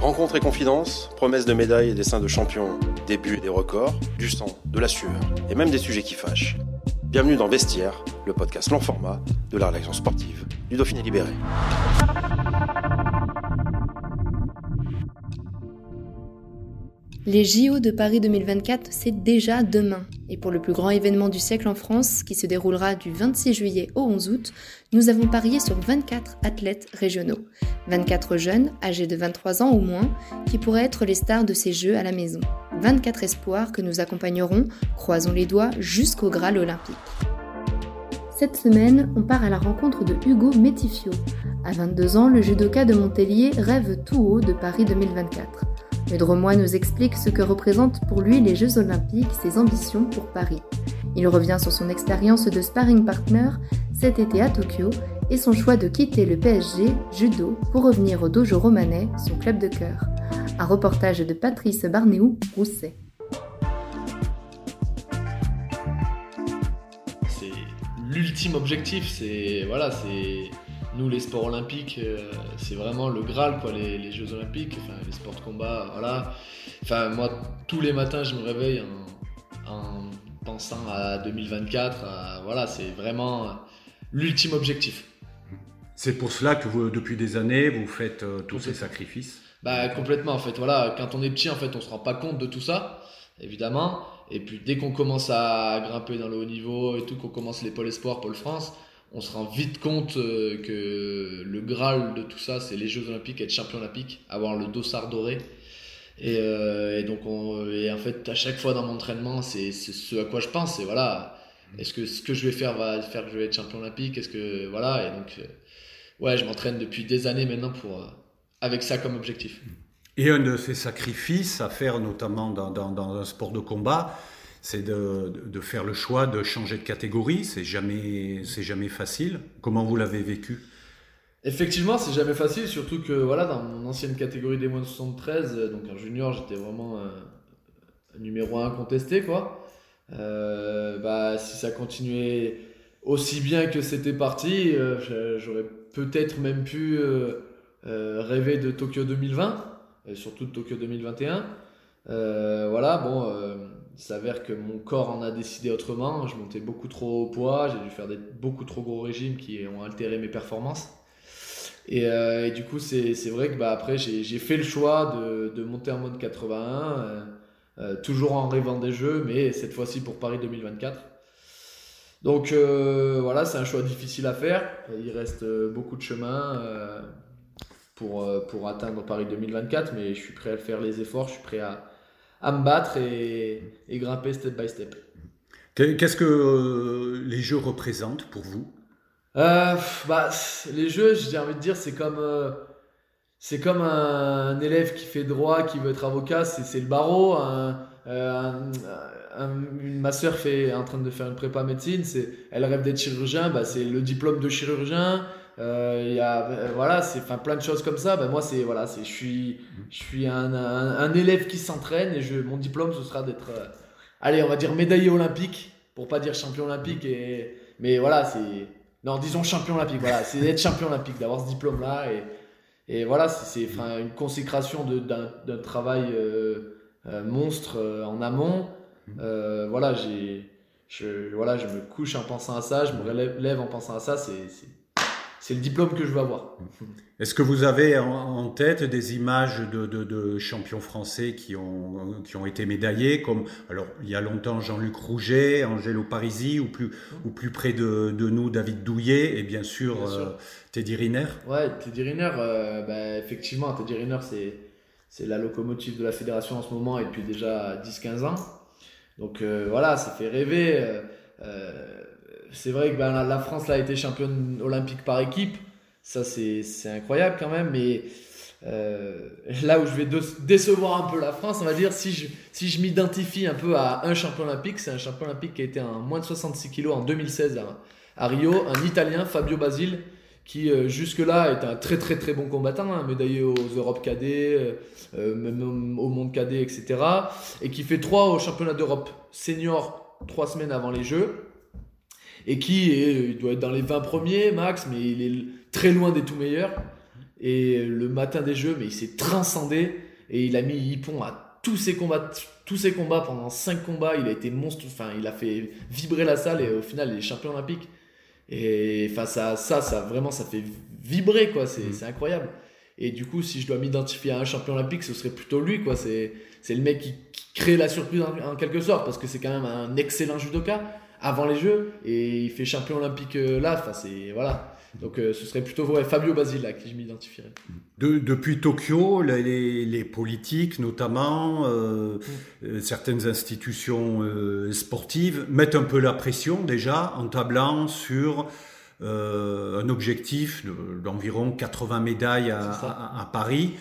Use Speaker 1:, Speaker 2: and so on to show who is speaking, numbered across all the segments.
Speaker 1: Rencontres et confidences, promesses de médailles et dessins de champions, débuts et des records, du sang, de la sueur et même des sujets qui fâchent. Bienvenue dans Vestiaire, le podcast long format de la rédaction sportive du Dauphiné Libéré.
Speaker 2: Les JO de Paris 2024, c'est déjà demain. Et pour le plus grand événement du siècle en France, qui se déroulera du 26 juillet au 11 août, nous avons parié sur 24 athlètes régionaux. 24 jeunes, âgés de 23 ans ou moins, qui pourraient être les stars de ces Jeux à la maison. 24 espoirs que nous accompagnerons, croisons les doigts, jusqu'au Graal olympique. Cette semaine, on part à la rencontre de Hugo Métifio. À 22 ans, le judoka de Montpellier rêve tout haut de Paris 2024. Le nous explique ce que représentent pour lui les Jeux Olympiques, ses ambitions pour Paris. Il revient sur son expérience de sparring partner cet été à Tokyo et son choix de quitter le PSG judo pour revenir au dojo romanais, son club de cœur. Un reportage de Patrice Barnéou-Rousset.
Speaker 3: C'est l'ultime objectif, c'est voilà, c'est nous les sports olympiques, euh, c'est vraiment le Graal quoi, les, Jeux olympiques, enfin les sports de combat, voilà. Enfin moi tous les matins je me réveille en, pensant à 2024, voilà c'est vraiment l'ultime objectif.
Speaker 4: C'est pour cela que vous, depuis des années vous faites euh, tous ces sacrifices.
Speaker 3: Bah complètement en fait, voilà quand on est petit en fait on se rend pas compte de tout ça évidemment. Et puis dès qu'on commence à grimper dans le haut niveau et tout, qu'on commence les pôles espoirs, pôle France, on se rend vite compte euh, que le Graal de tout ça, c'est les Jeux Olympiques, être champion olympique, avoir le dossard doré. Et, euh, donc, et en fait, à chaque fois dans mon entraînement, c'est ce à quoi je pense. Voilà, est-ce que ce que je vais faire va faire que je vais être champion olympique Est-ce que voilà Et donc, euh, ouais, je m'entraîne depuis des années maintenant pour avec ça comme objectif.
Speaker 4: Et un de ces sacrifices à faire, notamment dans, dans un sport de combat, c'est de, de, faire le choix de changer de catégorie. C'est jamais, jamais facile. Comment vous l'avez vécu?
Speaker 3: Effectivement, c'est jamais facile, surtout que voilà, dans mon ancienne catégorie des moins de 73, euh, donc en junior, j'étais vraiment un, numéro 1 contesté, quoi. Euh, bah, si ça continuait aussi bien que c'était parti, euh, j'aurais peut-être même pu rêver de Tokyo 2020, et surtout de Tokyo 2021. voilà, bon il s'avère que mon corps en a décidé autrement. Je montais beaucoup trop au poids, j'ai dû faire des beaucoup trop gros régimes qui ont altéré mes performances. Et, euh, du coup, c'est vrai que bah, après, j'ai fait le choix de, monter en mode 81, euh, euh, toujours en rêvant des jeux, mais cette fois-ci pour Paris 2024. Donc voilà, c'est un choix difficile à faire. Il reste beaucoup de chemin pour, atteindre Paris 2024, mais je suis prêt à faire les efforts, je suis prêt à, à me battre et, grimper step by step.
Speaker 4: Qu'est-ce que euh, les jeux représentent pour vous?
Speaker 3: Euh, bah, Les jeux, j'ai envie de dire, c'est comme, euh, c'est comme un, élève qui fait droit, qui veut être avocat, c'est le barreau. ma soeur fait, est en train de faire une prépa médecine, elle rêve d'être chirurgien, bah, c'est le diplôme de chirurgien. Euh, il y a euh, voilà c'est enfin plein de choses comme ça. Ben moi c'est voilà c'est je suis je suis un, un, élève qui s'entraîne et je mon diplôme ce sera d'être euh, allez on va dire médaillé olympique pour pas dire champion olympique et mais voilà c'est non disons champion olympique voilà c'est d'être champion olympique d'avoir ce diplôme là et et voilà c'est enfin une consécration d'un travail monstre en amont. Voilà j'ai je voilà je me couche en pensant à ça je me relève en pensant à ça c'est c'est le diplôme que je veux avoir.
Speaker 4: Est-ce que vous avez en tête des images de, champions français qui ont, qui ont été médaillés, comme alors il y a longtemps Jean-Luc Rouget, Angelo Parisi, ou plus, ou plus près de, nous David Douillet, et bien sûr, euh, Teddy Riner
Speaker 3: Ouais, Teddy Riner, euh, bah, effectivement, Teddy Riner, c'est, c'est la locomotive de la fédération en ce moment et depuis déjà 10-15 ans. Donc euh, voilà, ça fait rêver c'est vrai que ben, la, France a été championne olympique par équipe. Ça, c'est incroyable quand même. Mais euh, là où je vais décevoir un peu la France, on va dire, si je, m'identifie un peu à un champion olympique, c'est un champion olympique qui a été en moins de 66 kg en 2016 à, Rio, un Italien, Fabio Basile, qui euh, jusque-là est un très très très bon combattant, hein, médaillé aux Europes cadets, euh, même au monde cadet, etc. Et qui fait 3 au championnat d'Europe senior 3 semaines avant les Jeux. Et qui est, doit être dans les 20 premiers max, mais il est très loin des tout meilleurs. Et le matin des Jeux, mais il s'est transcendé et il a mis Hippon à tous ses combats, tous ses combats pendant 5 combats. Il a été monstre, enfin, il a fait vibrer la salle et au final, il est champion olympique. Et face à ça, ça vraiment, ça fait vibrer, quoi. C'est mm. incroyable. Et du coup, si je dois m'identifier à un champion olympique, ce serait plutôt lui, quoi. C'est le mec qui, crée la surprise en, en, quelque sorte, parce que c'est quand même un excellent judoka avant les Jeux, et il fait champion olympique euh, là. Enfin, c'est voilà. Donc euh, ce serait plutôt Fabio Basile à qui je m'identifierais.
Speaker 4: depuis Tokyo, les, politiques notamment, euh, mm. certaines institutions sportives mettent un peu la pression déjà en tablant sur un objectif d'environ 80 médailles à, Paris.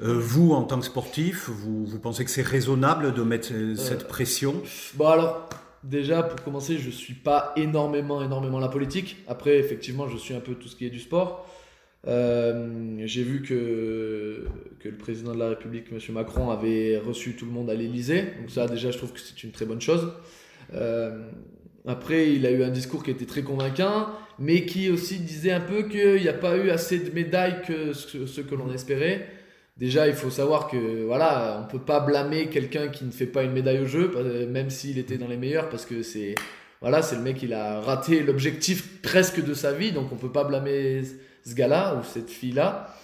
Speaker 4: vous, en tant que sportif, vous, vous pensez que c'est raisonnable de mettre cette pression?
Speaker 3: Bon alors, déjà, pour commencer, je suis pas énormément, énormément la politique. Après, effectivement, je suis un peu tout ce qui est du sport. Euh, j'ai vu que, le président de la République, M. Macron, avait reçu tout le monde à l'Elysée. Donc ça, déjà, je trouve que c'est une très bonne chose. Euh, après, il a eu un discours qui était très convaincant, mais qui aussi disait un peu qu'il n'y a pas eu assez de médailles que ce que l'on espérait. Déjà, il faut savoir que voilà, on peut pas blâmer quelqu'un qui ne fait pas une médaille au jeu, même s'il était dans les meilleurs, parce que c'est voilà, c'est le mec il a raté l'objectif presque de sa vie, donc on peut pas blâmer ce gars-là ou cette fille-là.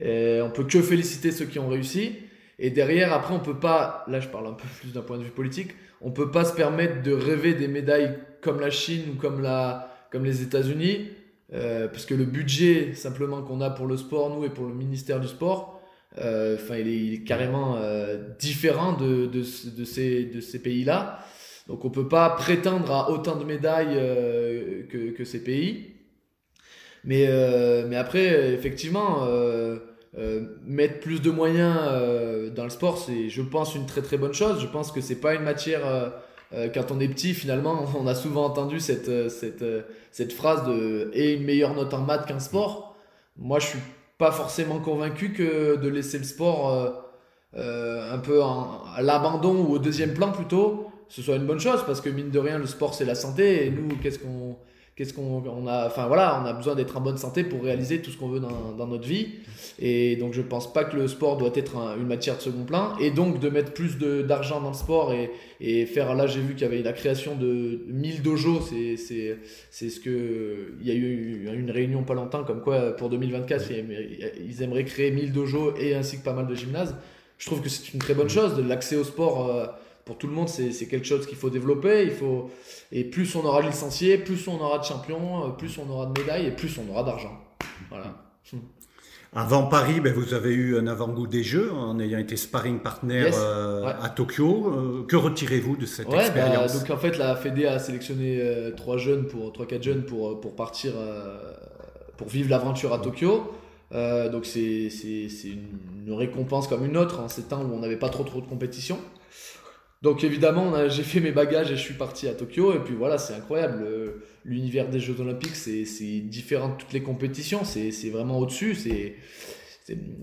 Speaker 3: On peut que féliciter ceux qui ont réussi. Et derrière, après, on peut pas, là je parle un peu plus d'un point de vue politique, on peut pas se permettre de rêver des médailles comme la Chine ou comme la, comme les États-Unis, euh, parce que le budget simplement qu'on a pour le sport, nous et pour le ministère du sport, euh, enfin, il, est, carrément euh, différent de, de, ces, de ces pays-là. Donc, on peut pas prétendre à autant de médailles euh, que, que, ces pays. Mais, mais après, effectivement, mettre plus de moyens dans le sport, c'est, je pense, une très très bonne chose. Je pense que c'est pas une matière. quand on est petit, finalement, on a souvent entendu cette, cette, cette phrase de et une meilleure note en maths qu'un sport. Moi, je suis pas forcément convaincu que de laisser le sport euh, euh, un peu à l'abandon ou au deuxième plan plutôt, ce soit une bonne chose parce que mine de rien, le sport c'est la santé et nous, qu'est-ce qu'on qu'est-ce qu'on on a enfin voilà on a besoin d'être en bonne santé pour réaliser tout ce qu'on veut dans, notre vie. Et donc je pense pas que le sport doit être une matière de second plan. Et donc de mettre plus d'argent dans le sport et, faire là j'ai vu qu'il y avait la création de 1000 dojos c'est c'est c'est ce que il y a eu une réunion pas longtemps comme quoi pour 2024 ils aimeraient créer 1000 dojos et ainsi que pas mal de gymnases. Je trouve que c'est une très bonne chose de l'accès au sport euh, pour tout le monde, c'est quelque chose qu'il faut développer. Il faut, et plus on aura de licenciés, plus on aura de champions, euh, plus on aura de médailles et plus on aura d'argent. Voilà.
Speaker 4: Avant Paris, ben, vous avez eu un avant-goût des Jeux en ayant été sparring partner euh, à Tokyo. Euh, que retirez-vous de cette bah, expérience?
Speaker 3: Donc en fait, la Fédé a sélectionné trois jeunes pour trois quatre jeunes pour pour partir pour vivre l'aventure à Tokyo. donc c'est une, une récompense comme une autre en ces temps où on n'avait pas trop trop de compétition. Donc évidemment, j'ai fait mes bagages et je suis parti à Tokyo. Et puis voilà, c'est incroyable. L'univers des Jeux Olympiques, c'est différent de toutes les compétitions. C'est vraiment au-dessus.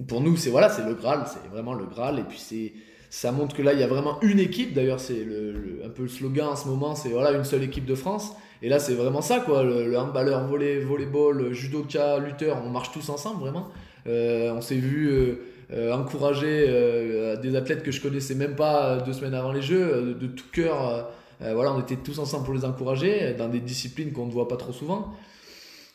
Speaker 3: Pour nous, c'est voilà, le Graal. C'est vraiment le Graal. Et puis ça montre que là, il y a vraiment une équipe. D'ailleurs, c'est le, un peu le slogan en ce moment. C'est voilà, une seule équipe de France. Et là, c'est vraiment ça, quoi. Le, handballeur, volley, volleyball, judoka, lutteur, on marche tous ensemble, vraiment. Euh, on s'est vu. Euh, euh, encourager euh, des athlètes que je connaissais même pas euh, deux semaines avant les Jeux, de, tout cœur. voilà, on était tous ensemble pour les encourager dans des disciplines qu'on ne voit pas trop souvent.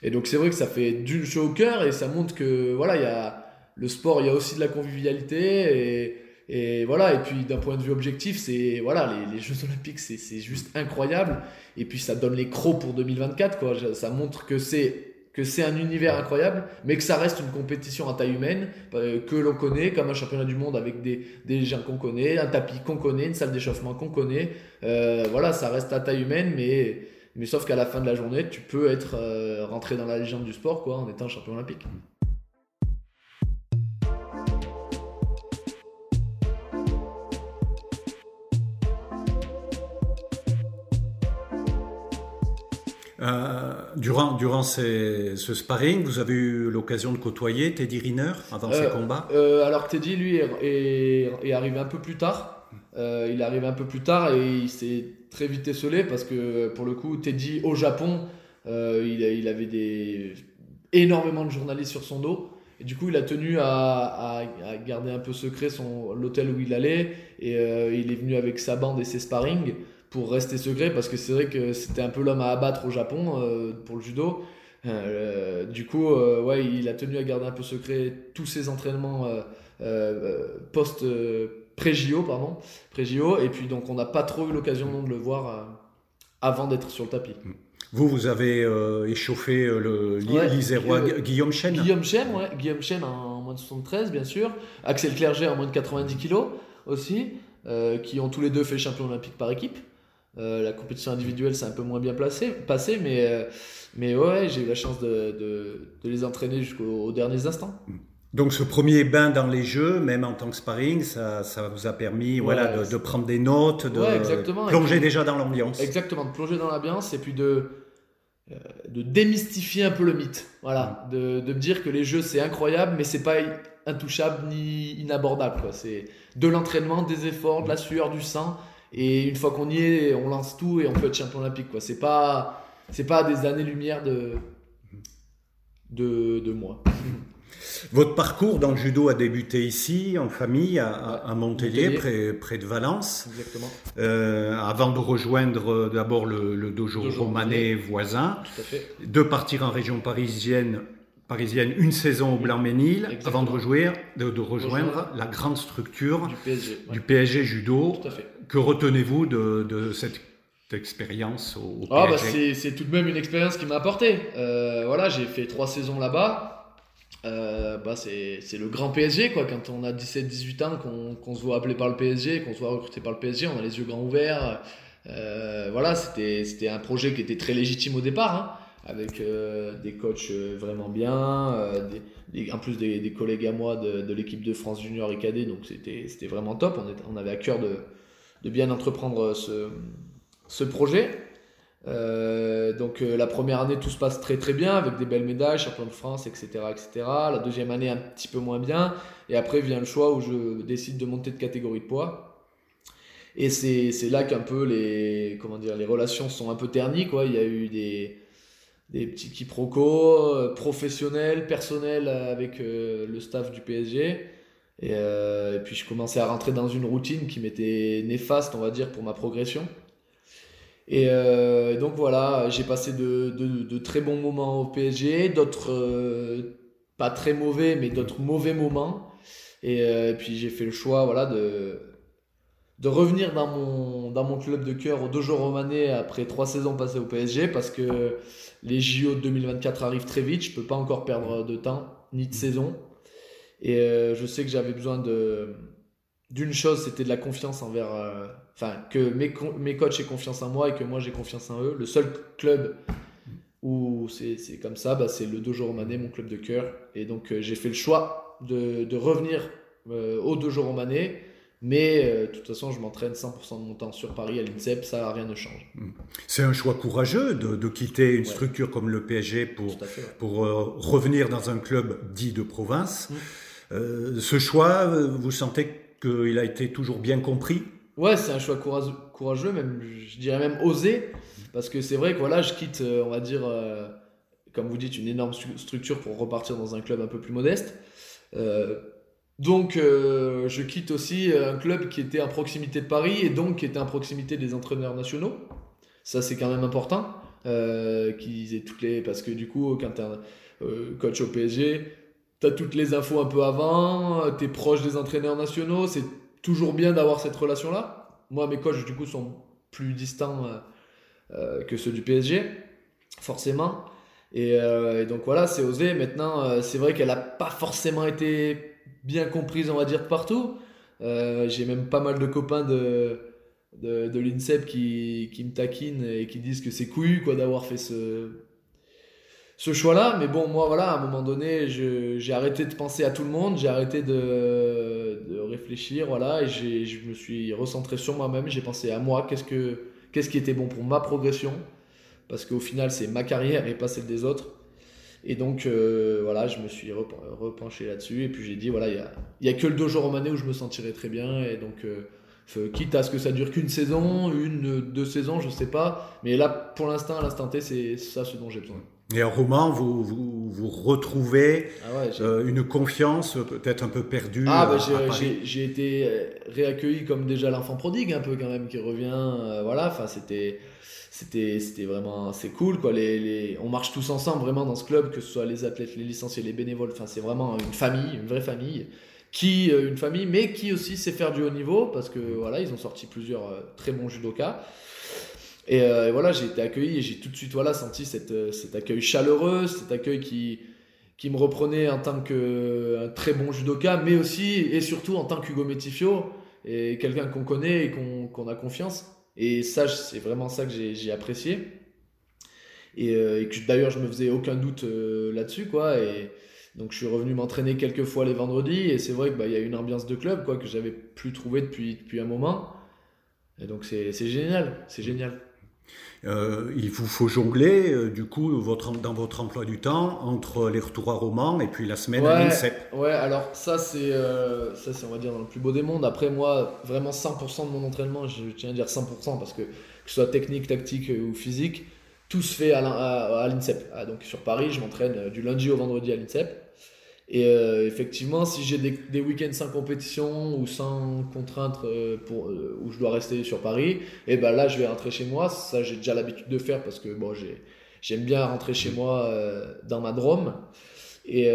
Speaker 3: Et donc c'est vrai que ça fait du chaud au cœur et ça montre que voilà, il y a le sport, il y a aussi de la convivialité et, et voilà. Et puis d'un point de vue objectif, c'est voilà, les, les Jeux Olympiques, c'est juste incroyable. Et puis ça donne les crocs pour 2024 quoi. Ça montre que c'est que c'est un univers incroyable, mais que ça reste une compétition à taille humaine, euh, que l'on connaît, comme un championnat du monde avec des, des gens qu'on connaît, un tapis qu'on connaît, une salle d'échauffement qu'on connaît. Euh, voilà, ça reste à taille humaine, mais, Mais sauf qu'à la fin de la journée, tu peux être rentré dans la légende du sport quoi, en étant champion olympique.
Speaker 4: Euh, durant durant ce sparring, vous avez eu l'occasion de côtoyer Teddy Riner avant ses euh, combats
Speaker 3: euh, Alors Teddy, lui, est, arrivé un peu plus tard. il est arrivé un peu plus tard et il s'est très vite esselé parce que pour le coup, Teddy au Japon, il, il, avait des, énormément de journalistes sur son dos. Et du coup, il a tenu à, à, garder un peu secret l'hôtel où il allait. Et il est venu avec sa bande et ses sparring pour rester secret parce que c'est vrai que c'était un peu l'homme à abattre au Japon euh, pour le judo. Euh, du coup, euh, ouais, il a tenu à garder un peu secret tous ses entraînements post pré-JO, pardon, pré-JO, et puis donc on n'a pas trop eu l'occasion de le voir avant d'être sur le tapis.
Speaker 4: Vous, vous avez échauffé le l'Isérois Guillaume Chen
Speaker 3: Guillaume Chen, ouais, Guillaume Chen en moins de 73, bien sûr. Axel Clerget en moins de 90 kilos aussi, qui ont tous les deux fait champion olympique par équipe. Euh, la compétition individuelle, c'est un peu moins bien placé, passé, mais, euh, mais ouais, j'ai eu la chance de, de, de les entraîner jusqu'aux derniers instants.
Speaker 4: Donc ce premier bain dans les jeux, même en tant que sparring, ça, ça vous a permis voilà, de, de, prendre des notes, de plonger déjà dans l'ambiance.
Speaker 3: Exactement, de plonger dans l'ambiance et puis de, euh, de démystifier un peu le mythe. Voilà, mm. de, de me dire que les jeux c'est incroyable, mais c'est pas intouchable ni inabordable. C'est de l'entraînement, des efforts, de la sueur, du sang. Et une fois qu'on y est, on lance tout et on peut être champion olympique. Quoi. C'est pas, c'est pas des années-lumière de, de, de, moi.
Speaker 4: Votre parcours dans le judo a débuté ici, en famille, à, à Montpellier, Près, près, de Valence.
Speaker 3: Exactement.
Speaker 4: Euh, avant de rejoindre euh, d'abord le, le, dojo, dojo romanais voisin.
Speaker 3: Tout à fait.
Speaker 4: De partir en région parisienne parisienne une saison au Blanc-Ménil avant de, rejoindre, de, rejoindre la grande structure
Speaker 3: du PSG,
Speaker 4: du PSG Judo. Que retenez-vous de, cette expérience au,
Speaker 3: ah, bah, C'est tout de même une expérience qui m'a apporté. Euh, voilà, j'ai fait trois saisons là-bas. Euh, bah, c'est le grand PSG quoi. Quand on a 17-18 ans, qu'on se voit appeler par le PSG, qu'on se voit recruté par le PSG, on a les yeux grands ouverts. Euh, voilà, c'était un projet qui était très légitime au départ. Hein avec euh, des coachs vraiment bien, euh, en plus des, des, collègues à moi de, de l'équipe de France Junior et Cadet, donc c'était vraiment top. On, on, avait à cœur de, de bien entreprendre ce, ce projet. donc la première année, tout se passe très très bien avec des belles médailles, champion de France, etc., etc. La deuxième année, un petit peu moins bien. Et après vient le choix où je décide de monter de catégorie de poids. Et c'est là qu'un peu les, comment dire, les relations sont un peu ternies. Quoi. Il y a eu des, des petits quiproquos euh, professionnels, personnels avec euh, le staff du PSG. Euh, et, puis je commençais à rentrer dans une routine qui m'était néfaste, on va dire, pour ma progression. Et donc voilà, j'ai passé de, très bons moments au PSG, d'autres pas très mauvais, mais d'autres mauvais moments. Et, puis j'ai fait le choix voilà, de, revenir dans mon, dans mon club de cœur au Dojo Romané après trois saisons passées au PSG parce que les JO de 2024 arrivent très vite, je peux pas encore perdre de temps ni de saison. Et euh, je sais que j'avais besoin de d'une chose, c'était de la confiance envers, euh, enfin que mes, mes coachs aient confiance en moi et que moi j'ai confiance en eux. Le seul club où c'est comme ça, bah, c'est le Dojo Romané, mon club de cœur. Et donc euh, j'ai fait le choix de, de revenir au Dojo Romané mais euh, de toute façon, je m'entraîne 100% de mon temps sur Paris à l'INSEP, ça rien ne change. Hmm.
Speaker 4: C'est un choix courageux de, de quitter une structure comme le PSG pour, pour euh, revenir dans un club dit de province. Hmm. Euh, ce choix, vous sentez qu'il a été toujours bien compris?
Speaker 3: Ouais, c'est un choix courageux, même, je dirais même osé, parce que c'est vrai que je quitte, on va dire, comme vous dites, une énorme structure pour repartir dans un club un peu plus modeste. Donc, euh, je quitte aussi un club qui était à proximité de Paris et donc qui était à proximité des entraîneurs nationaux. Ça, c'est quand même important euh, toutes les. Parce que du coup, euh, coach au PSG, tu as toutes les infos un peu avant, tu es proche des entraîneurs nationaux. C'est toujours bien d'avoir cette relation-là. Moi, mes coachs, du coup, sont plus distants que ceux du PSG, forcément. Et, donc voilà, c'est osé. Maintenant, c'est vrai qu'elle n'a pas forcément été bien comprise, on va dire, partout. Euh, j'ai même pas mal de copains de, de, l'INSEP qui, qui, me taquinent et qui disent que c'est couillu d'avoir fait ce, ce choix-là. Mais bon, moi, voilà, à un moment donné, j'ai arrêté de penser à tout le monde, j'ai arrêté de, réfléchir, voilà, et je me suis recentré sur moi-même, j'ai pensé à moi, qu'est-ce, que, qu'est-ce qui était bon pour ma progression, parce qu'au final, c'est ma carrière et pas celle des autres. Et donc, euh, voilà, je me suis repenché là-dessus, et puis j'ai dit, voilà, il n'y a, a que le dojo romané où je me sentirais très bien, et donc... Euh, quitte à ce que ça dure qu'une saison, une, deux saisons, je sais pas. Mais là, pour l'instant, à l'instant T, c'est ça ce dont j'ai besoin.
Speaker 4: Et en roman, vous, vous, vous retrouvez ah euh, une confiance peut-être un peu perdue.
Speaker 3: Ah, bah, j'ai été euh, réaccueilli comme déjà l'enfant prodigue, un peu quand même, qui revient. Euh, voilà, enfin, c'était. C'était vraiment c'est cool quoi les, les, on marche tous ensemble vraiment dans ce club que ce soit les athlètes les licenciés les bénévoles enfin c'est vraiment une famille une vraie famille qui une famille mais qui aussi sait faire du haut niveau parce que voilà ils ont sorti plusieurs très bons judokas euh, et, voilà, j'ai été accueilli et j'ai tout de suite voilà, senti cette, euh, cet accueil chaleureux, cet accueil qui, qui me reprenait en tant qu'un très bon judoka, mais aussi et surtout en tant qu'Hugo Métifio, et quelqu'un qu'on connaît et qu'on a confiance. Et ça, c'est vraiment ça que j'ai apprécié. Et, euh, que d'ailleurs, je me faisais aucun doute là-dessus, quoi. Et donc, je suis revenu m'entraîner quelques fois les vendredis, et c'est vrai qu'il bah, y a une ambiance de club, quoi, que j'avais plus trouvé depuis, depuis un moment. Et donc, c'est génial, c'est génial.
Speaker 4: Euh, il vous faut jongler, euh, du coup, votre, dans votre emploi du temps, entre les retours à Romans et puis la semaine
Speaker 3: à
Speaker 4: l'INSEP.
Speaker 3: Ouais, alors ça, c'est, euh, ça, c'est, on va dire, dans le plus beau des mondes. Après, moi, vraiment 100% de mon entraînement, je tiens à dire 100%, parce que que ce soit technique, tactique ou physique, tout se fait à, à, l'INSEP. Ah, donc sur Paris, je m'entraîne du lundi au vendredi à l'INSEP. Et euh, effectivement, si j'ai des, des week-ends sans compétition ou sans contrainte euh, pour, euh, où je dois rester sur Paris, et ben là je vais rentrer chez moi. Ça j'ai déjà l'habitude de faire parce que bon, j'aime bien rentrer chez moi dans ma Drôme. Et,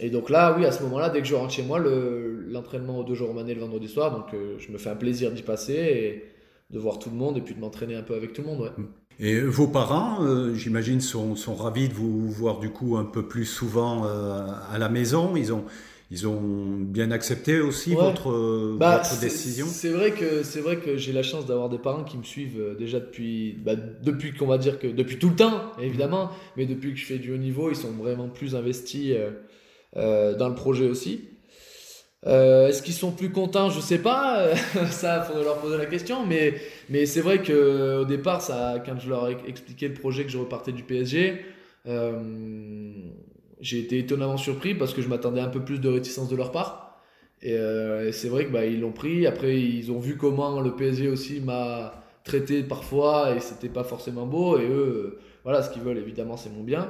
Speaker 3: et, donc là, oui, à ce moment-là, dès que je rentre chez moi, l'entraînement aux deux jours le vendredi soir, donc je me fais un plaisir d'y passer et de voir tout le monde et puis de m'entraîner un peu avec tout le monde. Ouais. Mm.
Speaker 4: Et vos parents, euh, j'imagine, sont, sont, ravis de vous voir du coup un peu plus souvent euh, à la maison. Ils ont, ils ont bien accepté aussi votre, euh, bah, votre décision?
Speaker 3: C'est vrai que c'est vrai que j'ai la chance d'avoir des parents qui me suivent déjà depuis, bah, depuis qu'on va dire que depuis tout le temps évidemment, mais depuis que je fais du haut niveau, ils sont vraiment plus investis dans le projet aussi. Euh, est-ce qu'ils sont plus contents? Je sais pas. ça, faudrait leur poser la question. Mais, c'est vrai que au départ, quand je leur ai expliqué le projet que je repartais du PSG, euh, j'ai été étonnamment surpris parce que je m'attendais un peu plus de réticence de leur part. Et, euh, c'est vrai que bah, ils l'ont pris. Après, ils ont vu comment le PSG aussi m'a traité parfois et c'était pas forcément beau. Et eux, voilà, ce qu'ils veulent évidemment, c'est mon bien.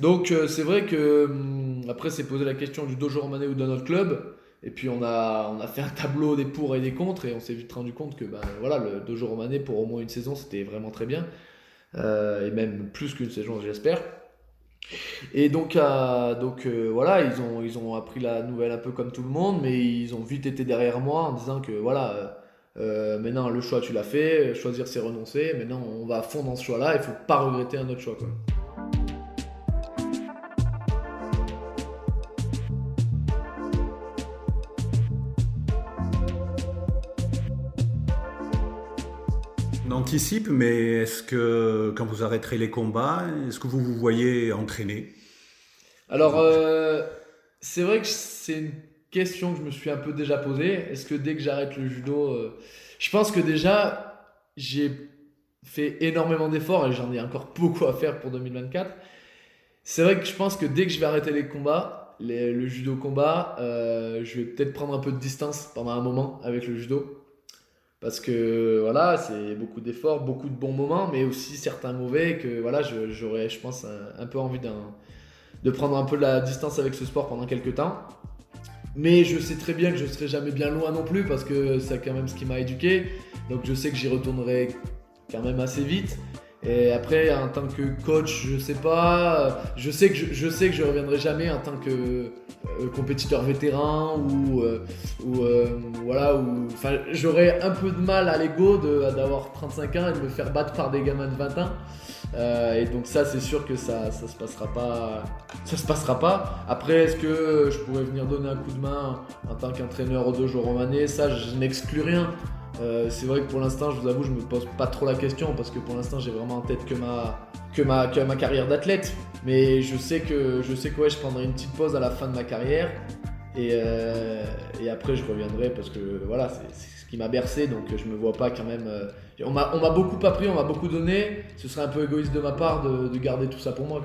Speaker 3: Donc c'est vrai que hum, après, c'est poser la question du dojo romanais ou d'un autre club. Et puis on a, on a fait un tableau des pour et des contre et on s'est vite rendu compte que ben, voilà, le dojo romanais pour au moins une saison c'était vraiment très bien. Euh, et même plus qu'une saison j'espère. Et donc, euh, donc euh, voilà, ils ont, ils ont appris la nouvelle un peu comme tout le monde, mais ils ont vite été derrière moi en disant que voilà, maintenant le choix tu l'as fait, choisir c'est renoncer, maintenant on va à fond dans ce choix-là, il faut pas regretter un autre choix.
Speaker 4: Mais est-ce que quand vous arrêterez les combats, est-ce que vous vous voyez entraîner?
Speaker 3: Alors, euh, c'est vrai que c'est une question que je me suis un peu déjà posée. Est-ce que dès que j'arrête le judo, euh, je pense que déjà, j'ai fait énormément d'efforts et j'en ai encore beaucoup à faire pour 2024. C'est vrai que je pense que dès que je vais arrêter les combats, le judo combat, euh, je vais peut-être prendre un peu de distance pendant un moment avec le judo parce que voilà, c'est beaucoup d'efforts, beaucoup de bons moments, mais aussi certains mauvais que voilà, j'aurais, je pense, un, peu envie de prendre un peu de la distance avec ce sport pendant quelques temps. Mais je sais très bien que je serai jamais bien loin non plus parce que c'est quand même ce qui m'a éduqué. Donc je sais que j'y retournerai quand même assez vite. Et après, en tant que coach, je sais pas. Je sais que je, je sais que je reviendrai jamais en tant que euh, compétiteur vétéran ou, euh, ou euh, voilà. Ou, j'aurais un peu de mal à l'ego d'avoir 35 ans et de me faire battre par des gamins de 20 ans. et donc ça, c'est sûr que ça, ça se passera pas. Ça se passera pas. Après, est-ce que je pourrais venir donner un coup de main en tant qu'entraîneur au dojo romanais? Ça, je n'exclus rien. Euh, c'est vrai que pour l'instant, je vous avoue, je me pose pas trop la question parce que pour l'instant, j'ai vraiment en tête que ma, carrière d'athlète. Mais je sais que je sais prendrai une petite pause à la fin de ma carrière et, euh, après je reviendrai parce que voilà, c'est ce qui m'a bercé donc je me vois pas quand même. Euh, on m'a beaucoup appris, on m'a beaucoup donné. Ce serait un peu égoïste de ma part de, de garder tout ça pour moi.